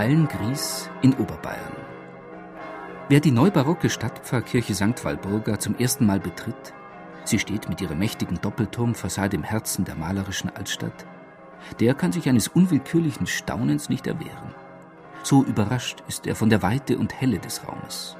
Ballengries in Oberbayern. Wer die neubarocke Stadtpfarrkirche St. Walburga zum ersten Mal betritt, sie steht mit ihrer mächtigen Doppelturmfassade im Herzen der malerischen Altstadt, der kann sich eines unwillkürlichen Staunens nicht erwehren. So überrascht ist er von der Weite und Helle des Raumes.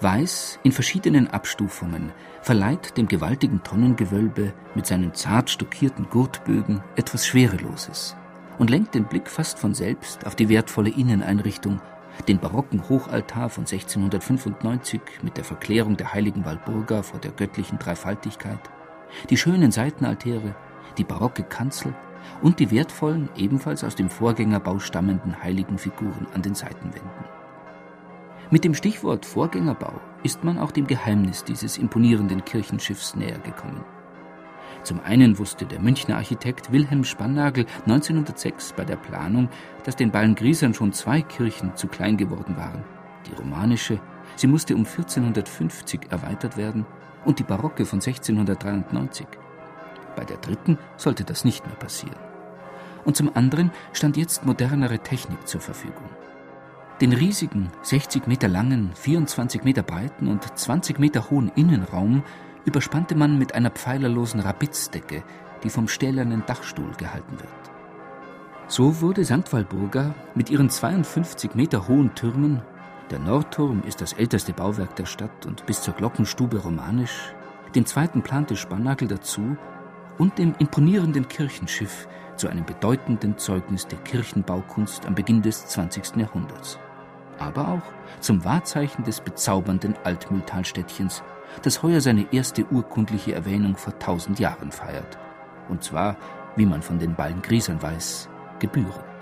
Weiß in verschiedenen Abstufungen verleiht dem gewaltigen Tonnengewölbe mit seinen zart stuckierten Gurtbögen etwas Schwereloses und lenkt den Blick fast von selbst auf die wertvolle Inneneinrichtung, den barocken Hochaltar von 1695 mit der Verklärung der heiligen Walburga vor der göttlichen Dreifaltigkeit, die schönen Seitenaltäre, die barocke Kanzel und die wertvollen, ebenfalls aus dem Vorgängerbau stammenden heiligen Figuren an den Seitenwänden. Mit dem Stichwort Vorgängerbau ist man auch dem Geheimnis dieses imponierenden Kirchenschiffs näher gekommen. Zum einen wusste der Münchner Architekt Wilhelm Spannagel 1906 bei der Planung, dass den Ballengriesern schon zwei Kirchen zu klein geworden waren. Die romanische, sie musste um 1450 erweitert werden, und die barocke von 1693. Bei der dritten sollte das nicht mehr passieren. Und zum anderen stand jetzt modernere Technik zur Verfügung. Den riesigen, 60 Meter langen, 24 Meter breiten und 20 Meter hohen Innenraum überspannte man mit einer pfeilerlosen Rabizdecke, die vom stählernen Dachstuhl gehalten wird. So wurde St. Walburga mit ihren 52 Meter hohen Türmen, der Nordturm ist das älteste Bauwerk der Stadt und bis zur Glockenstube romanisch, den zweiten plante Spannagel dazu und dem imponierenden Kirchenschiff zu einem bedeutenden Zeugnis der Kirchenbaukunst am Beginn des 20. Jahrhunderts. Aber auch zum Wahrzeichen des bezaubernden Altmühltalstädtchens das heuer seine erste urkundliche Erwähnung vor tausend Jahren feiert. Und zwar, wie man von den Ballengriesern weiß, gebührend.